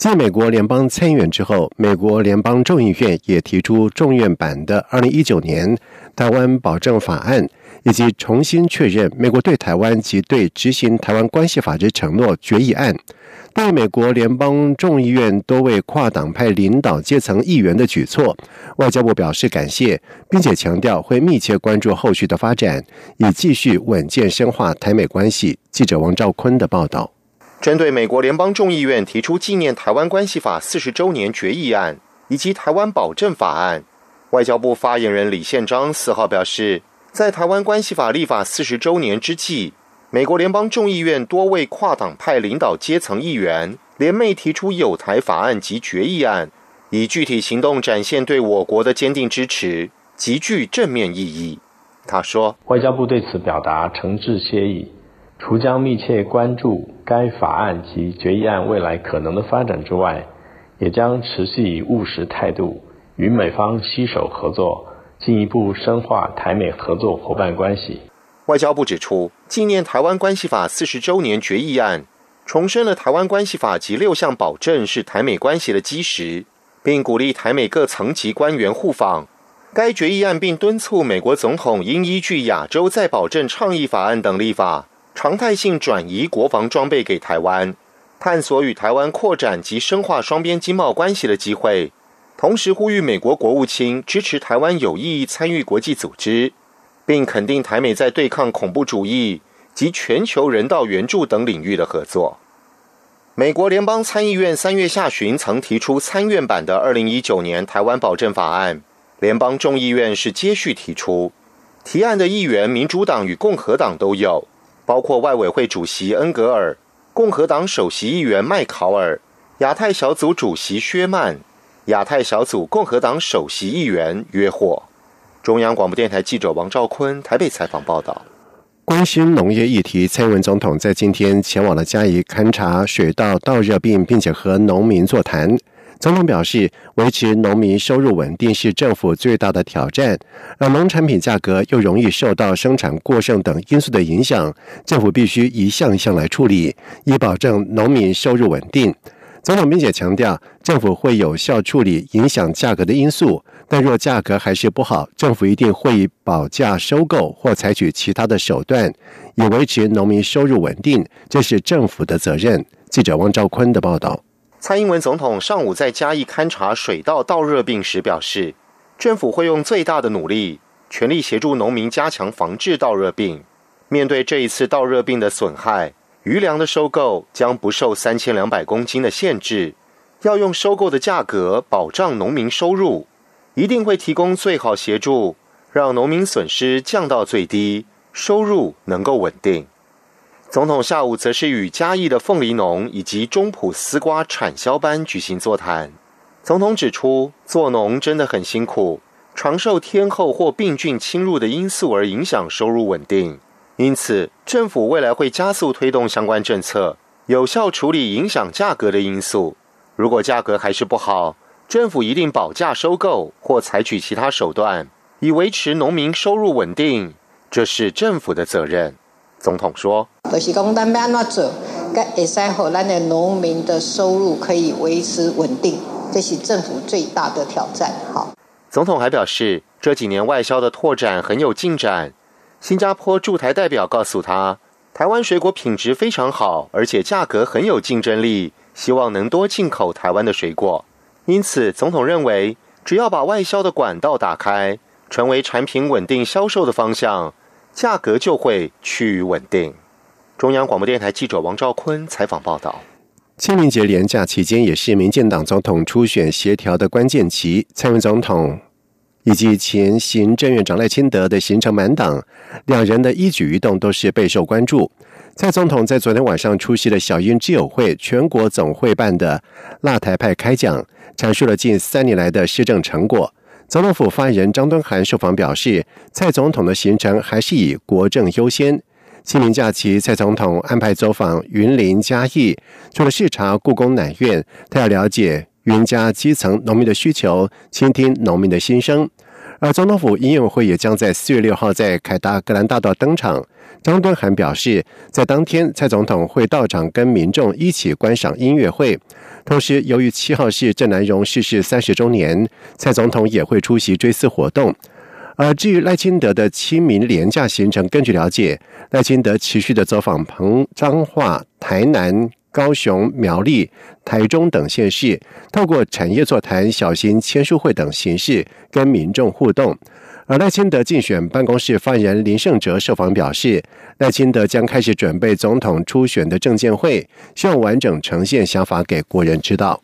继美国联邦参议院之后，美国联邦众议院也提出众院版的二零一九年台湾保证法案，以及重新确认美国对台湾及对执行台湾关系法之承诺决议案。对美国联邦众议院多位跨党派领导阶层议员的举措，外交部表示感谢，并且强调会密切关注后续的发展，以继续稳健深化台美关系。记者王兆坤的报道。针对美国联邦众议院提出纪念台湾关系法四十周年决议案以及台湾保证法案，外交部发言人李宪章四号表示，在台湾关系法立法四十周年之际。美国联邦众议院多位跨党派领导阶层议员联袂提出有台法案及决议案，以具体行动展现对我国的坚定支持，极具正面意义。他说：“外交部对此表达诚挚谢意，除将密切关注该法案及决议案未来可能的发展之外，也将持续以务实态度与美方携手合作，进一步深化台美合作伙伴关系。”外交部指出，纪念台湾关系法四十周年决议案，重申了台湾关系法及六项保证是台美关系的基石，并鼓励台美各层级官员互访。该决议案并敦促美国总统应依据亚洲再保证倡议法案等立法，常态性转移国防装备给台湾，探索与台湾扩展及深化双边经贸关系的机会。同时，呼吁美国国务卿支持台湾有意义参与国际组织。并肯定台美在对抗恐怖主义及全球人道援助等领域的合作。美国联邦参议院三月下旬曾提出参院版的二零一九年台湾保证法案，联邦众议院是接续提出。提案的议员，民主党与共和党都有，包括外委会主席恩格尔、共和党首席议员麦考尔、亚太小组主席薛曼、亚太小组共和党首席议员约霍。中央广播电台记者王兆坤台北采访报道：关心农业议题，蔡文总统在今天前往了嘉义勘察水稻稻热病，并且和农民座谈。总统表示，维持农民收入稳定是政府最大的挑战，而农产品价格又容易受到生产过剩等因素的影响，政府必须一项一项来处理，以保证农民收入稳定。总统并且强调，政府会有效处理影响价格的因素。但若价格还是不好，政府一定会以保价收购或采取其他的手段，以维持农民收入稳定。这是政府的责任。记者汪兆坤的报道。蔡英文总统上午在嘉义勘察水稻稻热病时表示，政府会用最大的努力，全力协助农民加强防治稻热病。面对这一次稻热病的损害，余粮的收购将不受三千两百公斤的限制，要用收购的价格保障农民收入。一定会提供最好协助，让农民损失降到最低，收入能够稳定。总统下午则是与嘉义的凤梨农以及中埔丝瓜产销班举行座谈。总统指出，做农真的很辛苦，常受天候或病菌侵入的因素而影响收入稳定。因此，政府未来会加速推动相关政策，有效处理影响价格的因素。如果价格还是不好，政府一定保价收购或采取其他手段，以维持农民收入稳定，这是政府的责任。总统说：“就是讲，咱要安怎做，该会使好咱的农民的收入可以维持稳定，这是政府最大的挑战。”好，总统还表示，这几年外销的拓展很有进展。新加坡驻台代表告诉他，台湾水果品质非常好，而且价格很有竞争力，希望能多进口台湾的水果。因此，总统认为，只要把外销的管道打开，成为产品稳定销售的方向，价格就会趋于稳定。中央广播电台记者王兆坤采访报道。清明节连假期间，也是民进党总统初选协调的关键期。蔡英文总统以及前行政院长赖清德的行程满档，两人的一举一动都是备受关注。蔡总统在昨天晚上出席了小英知友会全国总会办的辣台派开讲。阐述了近三年来的施政成果。总统府发言人张敦涵受访表示，蔡总统的行程还是以国政优先。清明假期，蔡总统安排走访云林嘉义，除了视察故宫南院，他要了解云家基层农民的需求，倾听农民的心声。而总统府音乐会也将在四月六号在凯达格兰大道登场。张敦涵表示，在当天，蔡总统会到场跟民众一起观赏音乐会。同时，由于七号是郑南荣逝世三十周年，蔡总统也会出席追思活动。而至于赖清德的清明廉价行程，根据了解，赖清德持续的走访澎彰化、台南。高雄、苗栗、台中等县市，透过产业座谈、小型签书会等形式跟民众互动。而赖清德竞选办公室发言人林胜哲受访表示，赖清德将开始准备总统初选的证监会，希望完整呈现想法给国人知道。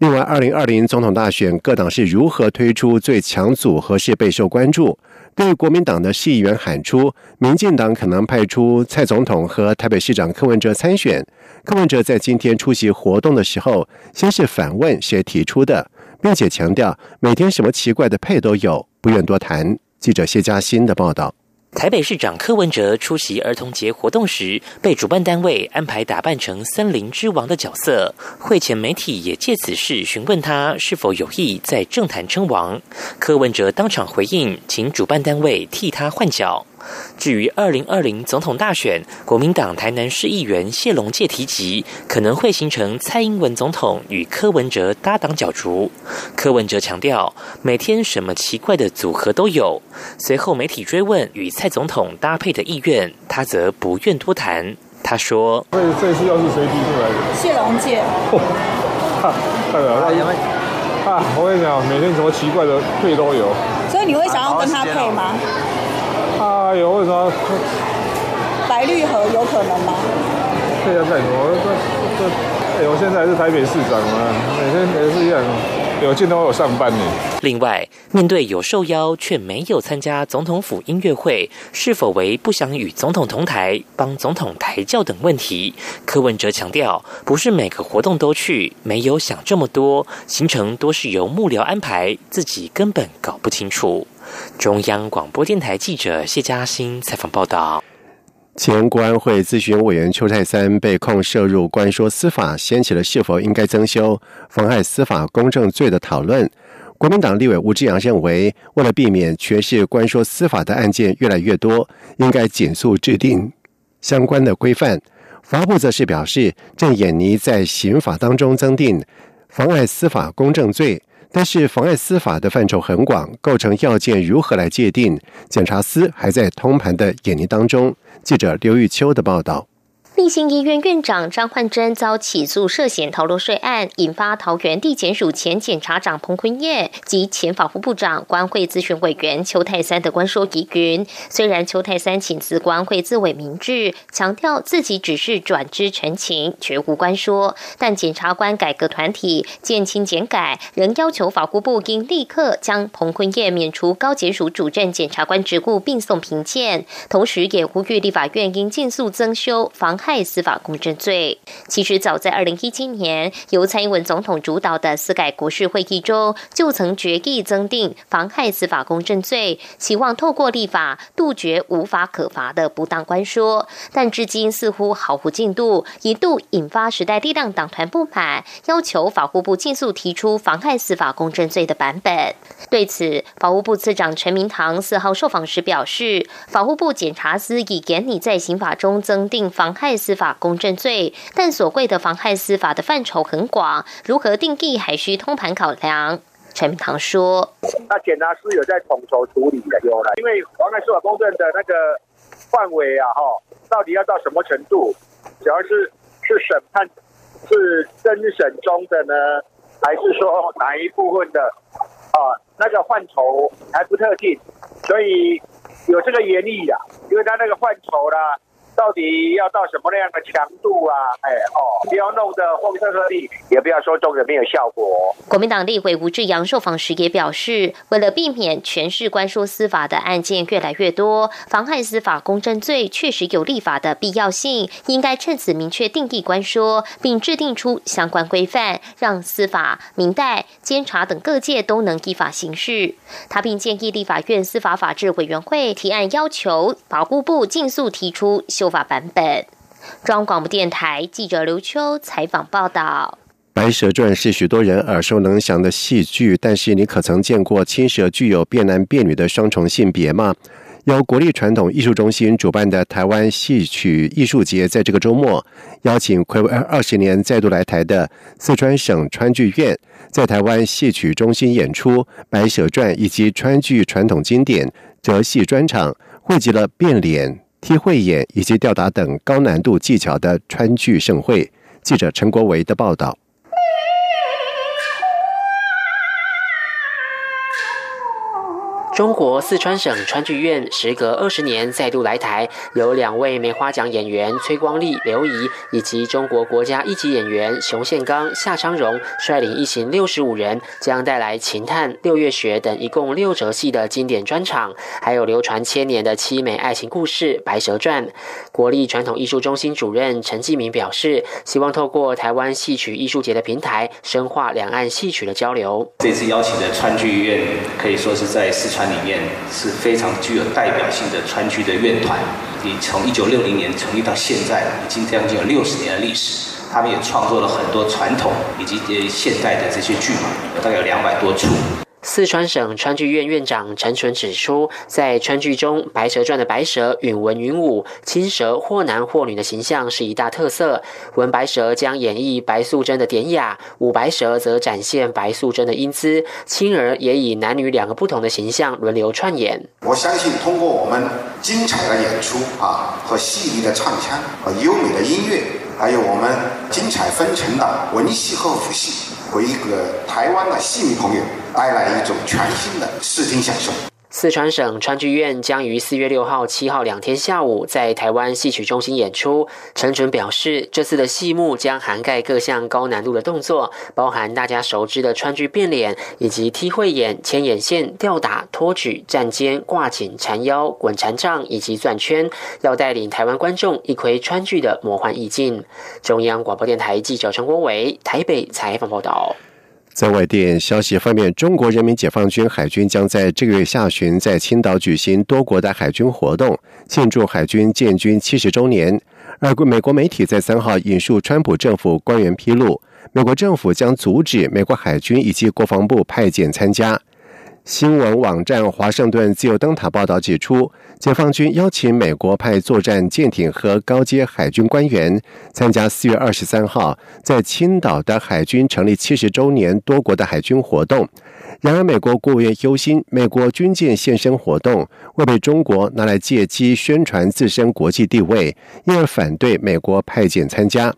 另外，二零二零总统大选各党是如何推出最强组合是备受关注。对国民党的市议员喊出，民进党可能派出蔡总统和台北市长柯文哲参选。柯文哲在今天出席活动的时候，先是反问谁提出的，并且强调每天什么奇怪的配都有，不愿多谈。记者谢嘉欣的报道。台北市长柯文哲出席儿童节活动时，被主办单位安排打扮成森林之王的角色。会前媒体也借此事询问他是否有意在政坛称王。柯文哲当场回应，请主办单位替他换脚。至于二零二零总统大选，国民党台南市议员谢龙介提及，可能会形成蔡英文总统与柯文哲搭档角逐。柯文哲强调，每天什么奇怪的组合都有。随后媒体追问与蔡总统搭配的意愿，他则不愿多谈。他说：“这这次又是谁提出来的？”谢龙介。太了，啊！我跟你讲，每天什么奇怪的配都有。所以你会想要跟他配吗？啊，有为什么？白绿河有可能吗？这要干什么？这这，哎，我现在是台北市长嘛，每天也是一样，有见到我上班呢。另外，面对有受邀却没有参加总统府音乐会，是否为不想与总统同台、帮总统抬轿等问题，柯文哲强调，不是每个活动都去，没有想这么多，行程多是由幕僚安排，自己根本搞不清楚。中央广播电台记者谢嘉欣采访报道：前国安会咨询委员邱泰三被控涉入关说司法，掀起了是否应该增修妨害司法公正罪的讨论。国民党立委吴志阳认为，为了避免全市关说司法的案件越来越多，应该紧速制定相关的规范。法部则是表示，正演拟在刑法当中增订妨碍司法公正罪。但是妨碍司法的范畴很广，构成要件如何来界定？检察司还在通盘的演绎当中。记者刘玉秋的报道。立新医院院长张焕珍遭起诉涉嫌逃漏税案，引发桃园地检署前检察长彭坤业及前法务部长关会咨询委员邱泰三的官说疑云。虽然邱泰三请辞关会自委明志，强调自己只是转知陈情，绝无关说，但检察官改革团体减轻减改，仍要求法务部应立刻将彭坤业免除高检署主任检察官职务，并送评鉴。同时，也呼吁立法院应尽速增修防。害司法公正罪，其实早在二零一七年，由蔡英文总统主导的司改国事会议中，就曾决议增订妨害司法公正罪，期望透过立法杜绝无法可罚的不当官说，但至今似乎毫无进度，一度引发时代力量党团不满，要求法务部尽速提出妨害司法公正罪的版本。对此，法务部次长陈明堂四号受访时表示，法务部检察司已严拟在刑法中增订妨害。司法公正罪，但所谓的妨害司法的范畴很广，如何定义还需通盘考量。陈明堂说：“那检察司有在统筹处理的，有了，因为妨害司法公正的那个范围啊，哈，到底要到什么程度？主要是是审判是侦审中的呢，还是说哪一部分的啊？那个范畴还不特定，所以有这个原理的，因为他那个范畴啦。”到底要到什么样的强度啊？哎哦，不要弄得风声鹤唳，也不要说中的没有效果。国民党立委吴志阳受访时也表示，为了避免全市官说司法的案件越来越多，妨害司法公正罪确实有立法的必要性，应该趁此明确定义官说，并制定出相关规范，让司法、民代、监察等各界都能依法行事。他并建议立法院司法法制委员会提案，要求法务部尽速提出。修法版本。中央广播电台记者刘秋采访报道。《白蛇传》是许多人耳熟能详的戏剧，但是你可曾见过青蛇具有变男变女的双重性别吗？由国立传统艺术中心主办的台湾戏曲艺术节，在这个周末邀请暌违二十年再度来台的四川省川剧院，在台湾戏曲中心演出《白蛇传》以及川剧传统经典折戏专场，汇集了变脸。踢慧眼以及吊打等高难度技巧的川剧盛会。记者陈国维的报道。中国四川省川剧院时隔二十年再度来台，由两位梅花奖演员崔光利、刘怡以及中国国家一级演员熊宪刚、夏昌荣率领一行六十五人，将带来《秦探》《六月雪》等一共六折戏的经典专场，还有流传千年的凄美爱情故事《白蛇传》。国立传统艺术中心主任陈继明表示，希望透过台湾戏曲艺术节的平台，深化两岸戏曲的交流。这次邀请的川剧院可以说是在四川。里面是非常具有代表性的川剧的院团，你从一九六零年成立到现在，已经将近有六十年的历史。他们也创作了很多传统以及现代的这些剧嘛，大概有两百多处。四川省川剧院院长陈纯指出，在川剧中，《白蛇传》的白蛇允文允武，青蛇或男或女的形象是一大特色。文白蛇将演绎白素贞的典雅，武白蛇则展现白素贞的英姿。青儿也以男女两个不同的形象轮流串演。我相信，通过我们精彩的演出啊，和细腻的唱腔，和优美的音乐，还有我们精彩纷呈的文戏和武戏，为一个台湾的戏迷朋友。带来一种全新的视听享受。四川省川剧院将于四月六号、七号两天下午在台湾戏曲中心演出。陈准表示，这次的戏目将涵盖各项高难度的动作，包含大家熟知的川剧变脸，以及踢慧眼、牵眼线、吊打、托举、站肩、挂颈、缠腰、滚缠杖以及转圈，要带领台湾观众一窥川剧的魔幻意境。中央广播电台记者陈国伟台北采访报道。在外电消息方面，中国人民解放军海军将在这个月下旬在青岛举行多国的海军活动，庆祝海军建军七十周年。而美国媒体在三号引述川普政府官员披露，美国政府将阻止美国海军以及国防部派遣参加。新闻网站《华盛顿自由灯塔》报道指出，解放军邀请美国派作战舰艇和高阶海军官员参加四月二十三号在青岛的海军成立七十周年多国的海军活动。然而，美国国务院忧心，美国军舰现身活动会被中国拿来借机宣传自身国际地位，因而反对美国派遣参加。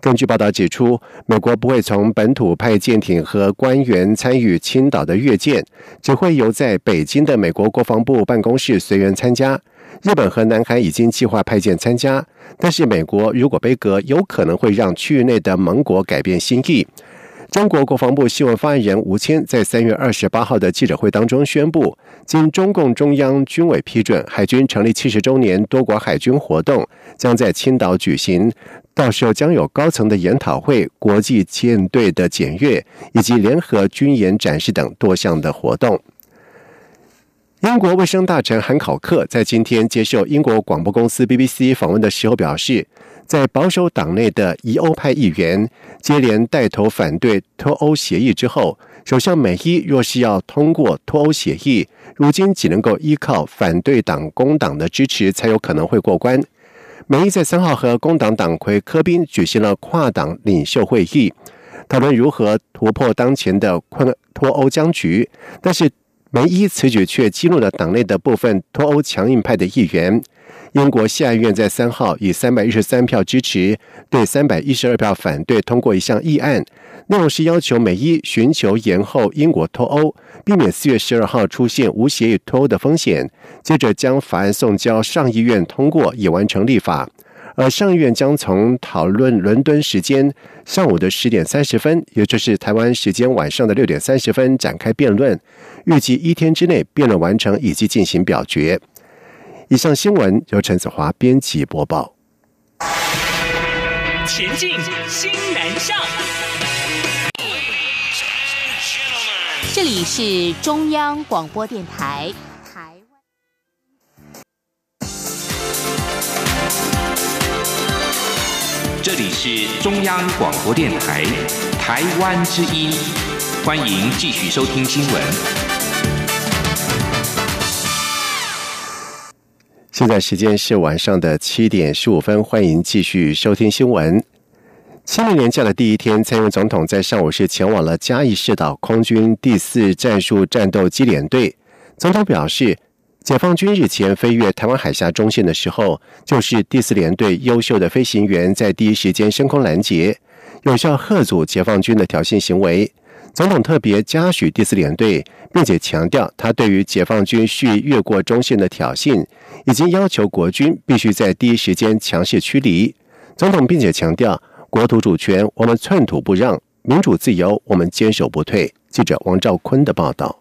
根据报道指出，美国不会从本土派舰艇和官员参与青岛的阅舰，只会由在北京的美国国防部办公室随员参加。日本和南韩已经计划派舰参加，但是美国如果被隔，有可能会让区域内的盟国改变心意。中国国防部新闻发言人吴谦在三月二十八号的记者会当中宣布，经中共中央军委批准，海军成立七十周年多国海军活动将在青岛举行，到时候将有高层的研讨会、国际舰队的检阅以及联合军演展示等多项的活动。英国卫生大臣韩考克在今天接受英国广播公司 BBC 访问的时候表示。在保守党内的疑欧派议员接连带头反对脱欧协议之后，首相美伊若是要通过脱欧协议，如今只能够依靠反对党工党的支持才有可能会过关。梅伊在三号和工党党魁科宾举行了跨党领袖会议，讨论如何突破当前的困脱欧僵局。但是梅伊此举却激怒了党内的部分脱欧强硬派的议员。英国下议院在三号以三百一十三票支持对三百一十二票反对通过一项议案，内容是要求美伊寻求延后英国脱欧，避免四月十二号出现无协议脱欧的风险。接着将法案送交上议院通过，以完成立法。而上议院将从讨论伦敦时间上午的十点三十分，也就是台湾时间晚上的六点三十分展开辩论，预计一天之内辩论完成以及进行表决。以上新闻由陈子华编辑播报。前进，新南向。这里是中央广播电台台湾。这里是中央广播电台台湾之音，欢迎继续收听新闻。现在时间是晚上的七点十五分，欢迎继续收听新闻。清明年假的第一天，蔡英文总统在上午是前往了嘉义市岛空军第四战术战斗机联队。总统表示，解放军日前飞越台湾海峡中线的时候，就是第四联队优秀的飞行员在第一时间升空拦截，有效吓阻解放军的挑衅行为。总统特别嘉许第四联队，并且强调他对于解放军蓄意越过中线的挑衅，已经要求国军必须在第一时间强势驱离。总统并且强调，国土主权我们寸土不让，民主自由我们坚守不退。记者王兆坤的报道。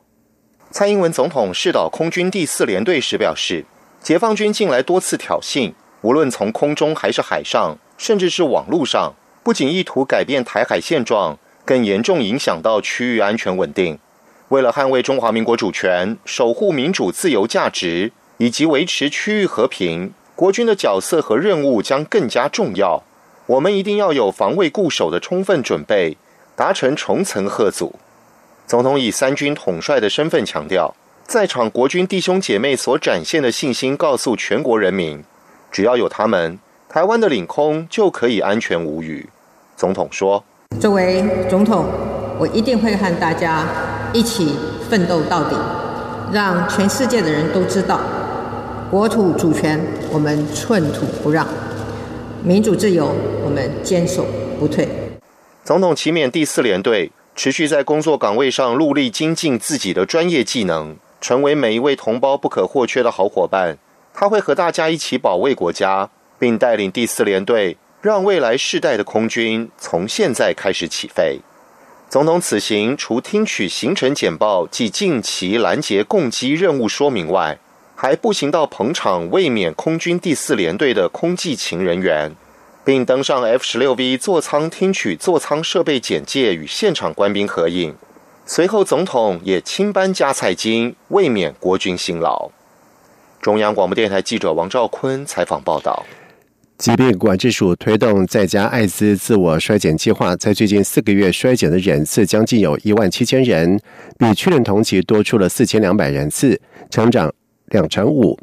蔡英文总统视导空军第四联队时表示，解放军近来多次挑衅，无论从空中还是海上，甚至是网络上，不仅意图改变台海现状。更严重影响到区域安全稳定。为了捍卫中华民国主权、守护民主自由价值以及维持区域和平，国军的角色和任务将更加重要。我们一定要有防卫固守的充分准备，达成重层贺阻。总统以三军统帅的身份强调，在场国军弟兄姐妹所展现的信心，告诉全国人民：只要有他们，台湾的领空就可以安全无虞。总统说。作为总统，我一定会和大家一起奋斗到底，让全世界的人都知道，国土主权我们寸土不让，民主自由我们坚守不退。总统启勉第四联队持续在工作岗位上努力精进自己的专业技能，成为每一位同胞不可或缺的好伙伴。他会和大家一起保卫国家，并带领第四联队。让未来世代的空军从现在开始起飞。总统此行除听取行程简报及近期拦截攻击任务说明外，还步行到捧场卫冕空军第四联队的空技勤人员，并登上 F 十六 V 座舱听取座舱设备简介与现场官兵合影。随后，总统也亲颁加菜金，卫冕国军辛劳。中央广播电台记者王兆坤采访报道。疾病管制署推动在家艾滋自我衰减计划，在最近四个月衰减的人次将近有一万七千人，比去年同期多出了四千两百人次，成长两成五。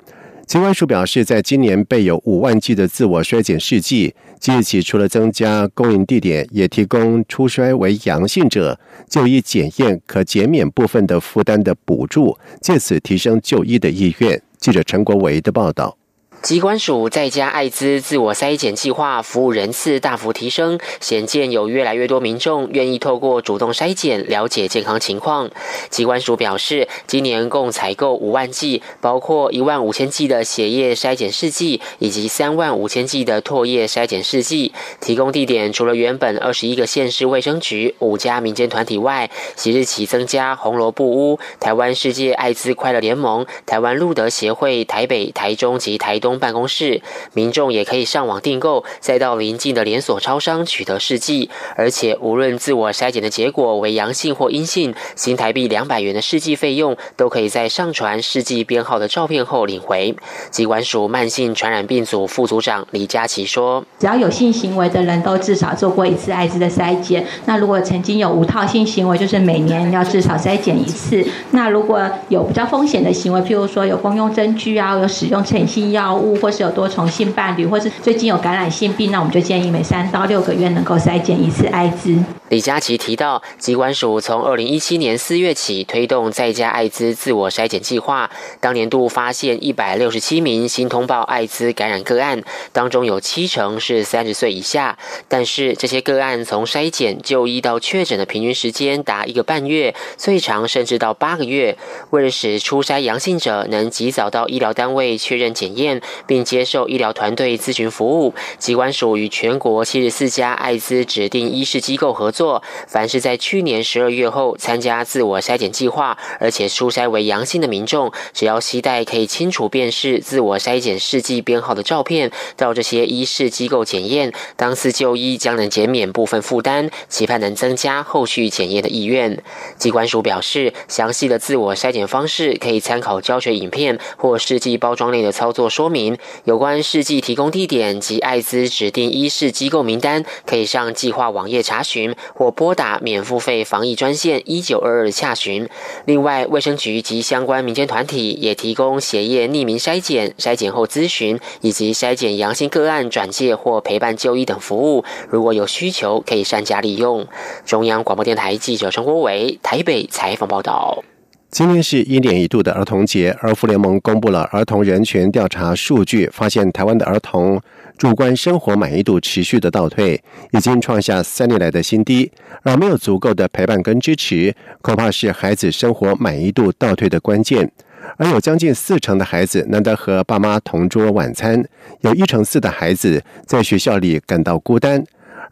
疾管署表示，在今年备有五万剂的自我衰减试剂，即日起除了增加供应地点，也提供初衰为阳性者就医检验可减免部分的负担的补助，借此提升就医的意愿。记者陈国维的报道。机关署在家艾滋自我筛检计划服务人次大幅提升，显见有越来越多民众愿意透过主动筛检了解健康情况。机关署表示，今年共采购五万剂，包括一万五千剂的血液筛检试剂以及三万五千剂的唾液筛检试剂。提供地点除了原本二十一个县市卫生局、五家民间团体外，即日起增加红萝卜屋、台湾世界艾滋快乐联盟、台湾路德协会台北、台中及台东。办公室民众也可以上网订购，再到邻近的连锁超商取得试剂，而且无论自我筛检的结果为阳性或阴性，新台币两百元的试剂费用都可以在上传试剂编号的照片后领回。机关署慢性传染病组副组长李佳琪说：“只要有性行为的人都至少做过一次艾滋的筛检。那如果曾经有无套性行为，就是每年要至少筛检一次。那如果有比较风险的行为，譬如说有公用针具啊，有使用成性药”或是有多重性伴侣，或是最近有感染性病，那我们就建议每三到六个月能够筛检一次艾滋。李佳琦提到，疾管署从二零一七年四月起推动在家艾滋自我筛检计划，当年度发现一百六十七名新通报艾滋感染个案，当中有七成是三十岁以下。但是这些个案从筛检就医到确诊的平均时间达一个半月，最长甚至到八个月。为了使初筛阳性者能及早到医疗单位确认检验，并接受医疗团队咨询服务，疾管署与全国七十四家艾滋指定医事机构合。做，凡是在去年十二月后参加自我筛检计划，而且初筛为阳性的民众，只要携带可以清楚辨识自我筛检试剂编号的照片，到这些医事机构检验，当次就医将能减免部分负担，期盼能增加后续检验的意愿。机关署表示，详细的自我筛检方式可以参考教学影片或试剂包装内的操作说明。有关试剂提供地点及艾滋指定医事机构名单，可以上计划网页查询。或拨打免付费防疫专线一九二二洽询。另外，卫生局及相关民间团体也提供血液匿名筛检、筛检后咨询以及筛检阳性个案转介或陪伴就医等服务。如果有需求，可以善加利用。中央广播电台记者陈国伟台北采访报道。今天是一年一度的儿童节，儿福联盟公布了儿童人权调查数据，发现台湾的儿童。主观生活满意度持续的倒退，已经创下三年来的新低。而没有足够的陪伴跟支持，恐怕是孩子生活满意度倒退的关键。而有将近四成的孩子难得和爸妈同桌晚餐，有一成四的孩子在学校里感到孤单。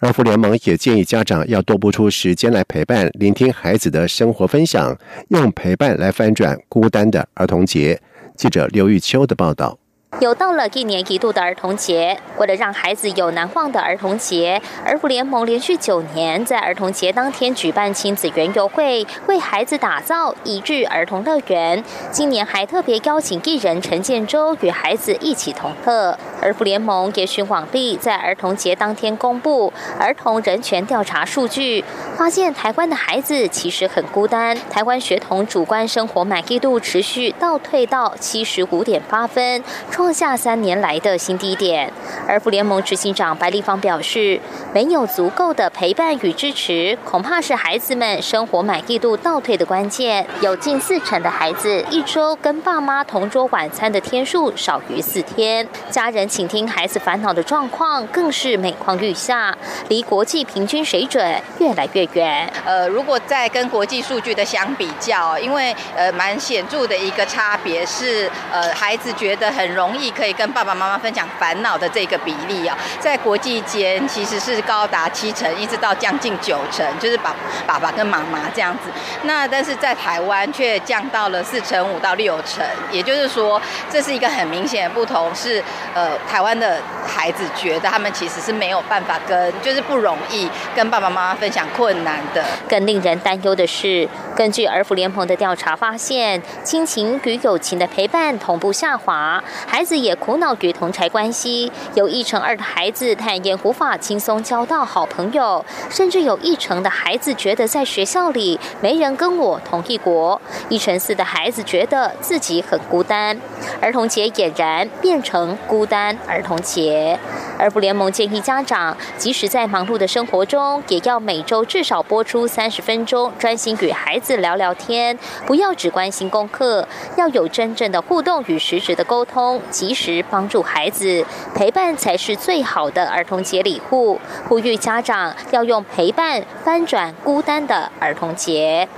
儿福联盟也建议家长要多拨出时间来陪伴、聆听孩子的生活分享，用陪伴来翻转孤单的儿童节。记者刘玉秋的报道。又到了一年一度的儿童节，为了让孩子有难忘的儿童节，儿福联盟连续九年在儿童节当天举办亲子园游会，为孩子打造一日儿童乐园。今年还特别邀请艺人陈建州与孩子一起同乐。儿福联盟也循往例，在儿童节当天公布儿童人权调查数据，发现台湾的孩子其实很孤单。台湾学童主观生活满意度持续倒退到七十五点八分。下三年来的新低点，而福联盟执行长白立芳表示，没有足够的陪伴与支持，恐怕是孩子们生活满意度倒退的关键。有近四成的孩子一周跟爸妈同桌晚餐的天数少于四天，家人倾听孩子烦恼的状况更是每况愈下，离国际平均水准越来越远。呃，如果再跟国际数据的相比较，因为呃蛮显著的一个差别是，呃孩子觉得很容。易可以跟爸爸妈妈分享烦恼的这个比例啊，在国际间其实是高达七成，一直到将近九成，就是爸爸爸跟妈妈这样子。那但是在台湾却降到了四成五到六成，也就是说，这是一个很明显的不同，是呃台湾的孩子觉得他们其实是没有办法跟，就是不容易跟爸爸妈妈分享困难的。更令人担忧的是，根据儿福联盟的调查发现，亲情与友情的陪伴同步下滑，孩。孩子也苦恼于同柴关系，有一成二的孩子坦言无法轻松交到好朋友，甚至有一成的孩子觉得在学校里没人跟我同一国，一成四的孩子觉得自己很孤单。儿童节俨然变成孤单儿童节。儿福联盟建议家长，即使在忙碌的生活中，也要每周至少播出三十分钟，专心与孩子聊聊天，不要只关心功课，要有真正的互动与实质的沟通。及时帮助孩子，陪伴才是最好的儿童节礼物。呼吁家长要用陪伴翻转孤单的儿童节。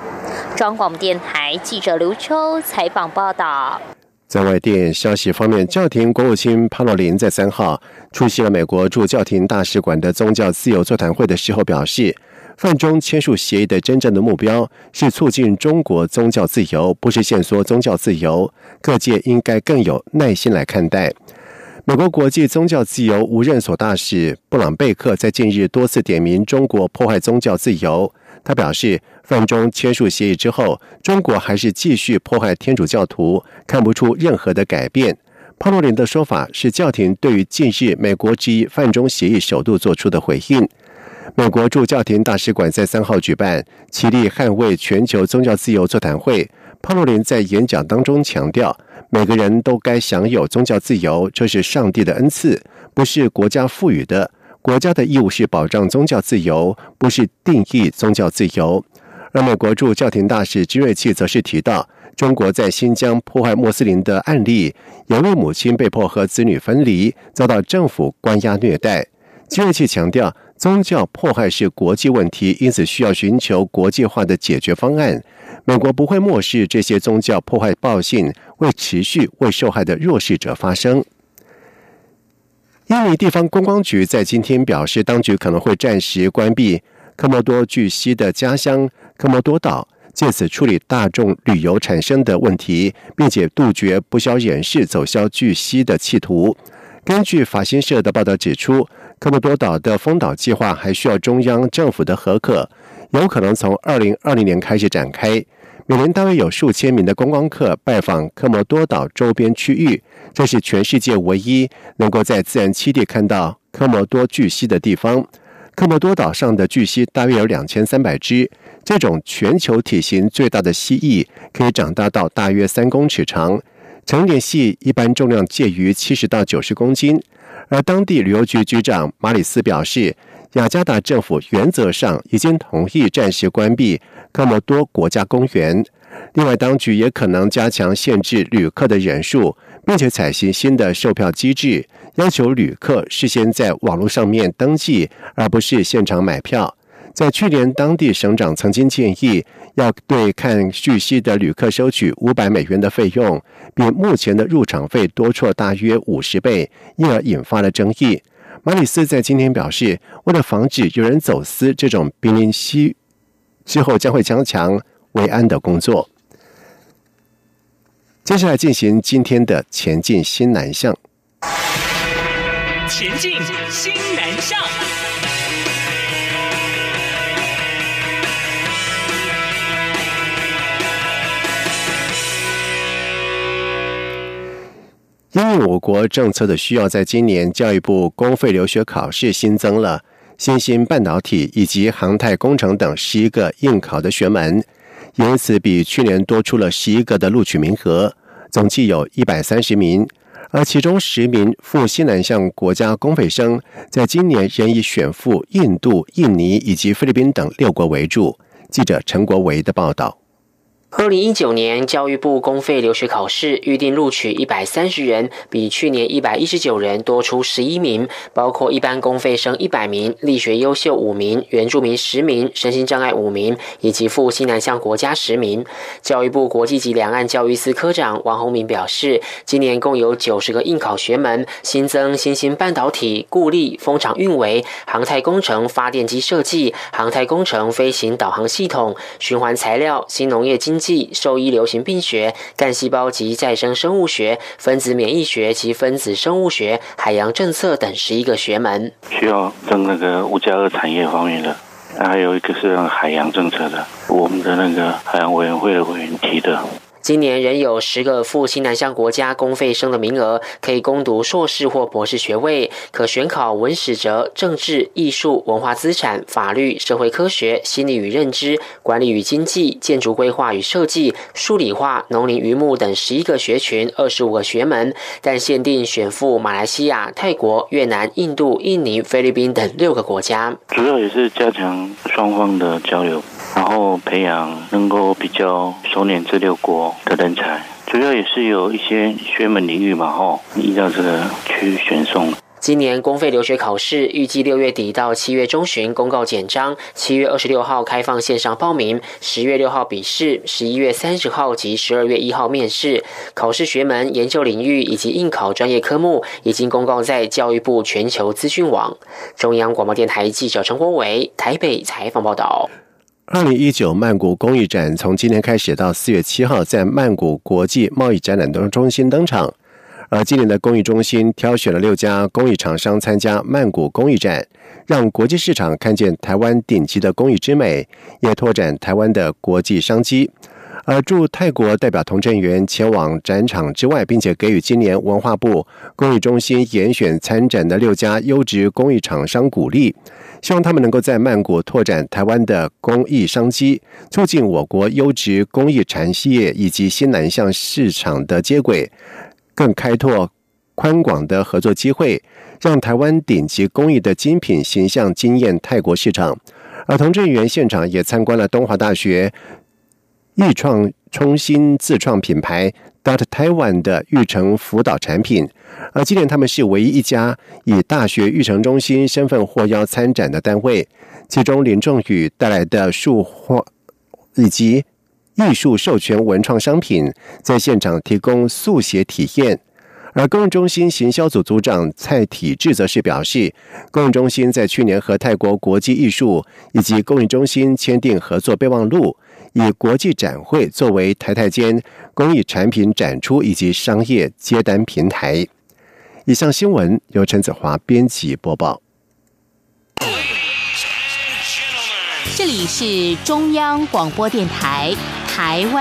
中广电台记者刘秋采访报道。在外电消息方面，教廷国务卿帕洛林在三号出席了美国驻教廷大使馆的宗教自由座谈会的时候表示，范中签署协议的真正的目标是促进中国宗教自由，不是限缩宗教自由。各界应该更有耐心来看待。美国国际宗教自由无任所大使布朗贝克在近日多次点名中国破坏宗教自由。他表示，范中签署协议之后，中国还是继续破坏天主教徒，看不出任何的改变。帕洛林的说法是教廷对于近日美国之一范中协议首度做出的回应。美国驻教廷大使馆在三号举办“齐力捍卫全球宗教自由”座谈会。帕洛林在演讲当中强调，每个人都该享有宗教自由，这是上帝的恩赐，不是国家赋予的。国家的义务是保障宗教自由，不是定义宗教自由。而美国驻教廷大使金瑞气则是提到，中国在新疆破坏穆斯林的案例，有位母亲被迫和子女分离，遭到政府关押虐待。金瑞气强调，宗教迫害是国际问题，因此需要寻求国际化的解决方案。美国不会漠视这些宗教破坏暴信，为持续为受害的弱势者发声。印尼地方观光局在今天表示，当局可能会暂时关闭科莫多巨蜥的家乡。科莫多岛借此处理大众旅游产生的问题，并且杜绝不消人士走销巨蜥的企图。根据法新社的报道指出，科莫多岛的封岛计划还需要中央政府的核可，有可能从二零二零年开始展开。每年大约有数千名的观光客拜访科莫多岛周边区域，这是全世界唯一能够在自然栖地看到科莫多巨蜥的地方。科莫多岛上的巨蜥大约有两千三百只。这种全球体型最大的蜥蜴可以长大到大约三公尺长，成年蜥一般重量介于七十到九十公斤。而当地旅游局局长马里斯表示，雅加达政府原则上已经同意暂时关闭科莫多国家公园。另外，当局也可能加强限制旅客的人数，并且采行新的售票机制，要求旅客事先在网络上面登记，而不是现场买票。在去年，当地省长曾经建议要对看巨蜥的旅客收取五百美元的费用，比目前的入场费多出大约五十倍，因而引发了争议。马里斯在今天表示，为了防止有人走私这种濒临蜥，之后将会加强维安的工作。接下来进行今天的前进新南向。前进新南向。因为我国政策的需要，在今年教育部公费留学考试新增了新兴半导体以及航太工程等十一个应考的学门，因此比去年多出了十一个的录取名额，总计有一百三十名。而其中十名赴西南向国家公费生，在今年仍以选赴印度、印尼以及菲律宾等六国为主。记者陈国维的报道。二零一九年教育部公费留学考试预定录取一百三十人，比去年一百一十九人多出十一名，包括一般公费生一百名、力学优秀五名、原住民十名、身心障碍五名，以及赴西南向国家十名。教育部国际及两岸教育司科长王宏明表示，今年共有九十个应考学门，新增新兴半导体、固力、风场运维、航太工程、发电机设计、航太工程、飞行导航系统、循环材料、新农业经济。兽医、流行病学、干细胞及再生生物学、分子免疫学及分子生物学、海洋政策等十一个学门，需要跟那个五加二产业方面的，还有一个是海洋政策的，我们的那个海洋委员会的委员提的。今年仍有十个赴新南向国家公费生的名额，可以攻读硕士或博士学位，可选考文史哲、政治、艺术、文化资产、法律、社会科学、心理与认知、管理与经济、建筑规划与设计、数理化、农林渔牧等十一个学群，二十五个学门，但限定选赴马来西亚、泰国、越南、印度、印尼、菲律宾等六个国家。主要也是加强双方的交流。然后培养能够比较熟练这六国的人才，主要也是有一些学门领域嘛，吼，依照这个去选送。今年公费留学考试预计六月底到七月中旬公告简章，七月二十六号开放线上报名，十月六号笔试，十一月三十号及十二月一号面试。考试学门、研究领域以及应考专业科目已经公告在教育部全球资讯网。中央广播电台记者陈国伟台北采访报道。二零一九曼谷公益展从今天开始到四月七号，在曼谷国际贸易展览中中心登场。而今年的公益中心挑选了六家公益厂商参加曼谷公益展，让国际市场看见台湾顶级的公益之美，也拓展台湾的国际商机。而驻泰国代表童振源前往展场之外，并且给予今年文化部公益中心严选参展的六家优质公益厂商鼓励。希望他们能够在曼谷拓展台湾的公益商机，促进我国优质公益产业以及新南向市场的接轨，更开拓宽广的合作机会，让台湾顶级工艺的精品形象惊艳泰国市场。而童振源现场也参观了东华大学艺创冲新自创品牌 Dot Taiwan 的育成辅导产品。而今年他们是唯一一家以大学育成中心身份获邀参展的单位。其中林仲宇带来的树画以及艺术授权文创商品，在现场提供速写体验。而公益中心行销组组长蔡体志则是表示，公益中心在去年和泰国国际艺术以及公益中心签订合作备忘录，以国际展会作为台台间工艺产品展出以及商业接单平台。以上新闻由陈子华编辑播报。这里是中央广播电台台湾。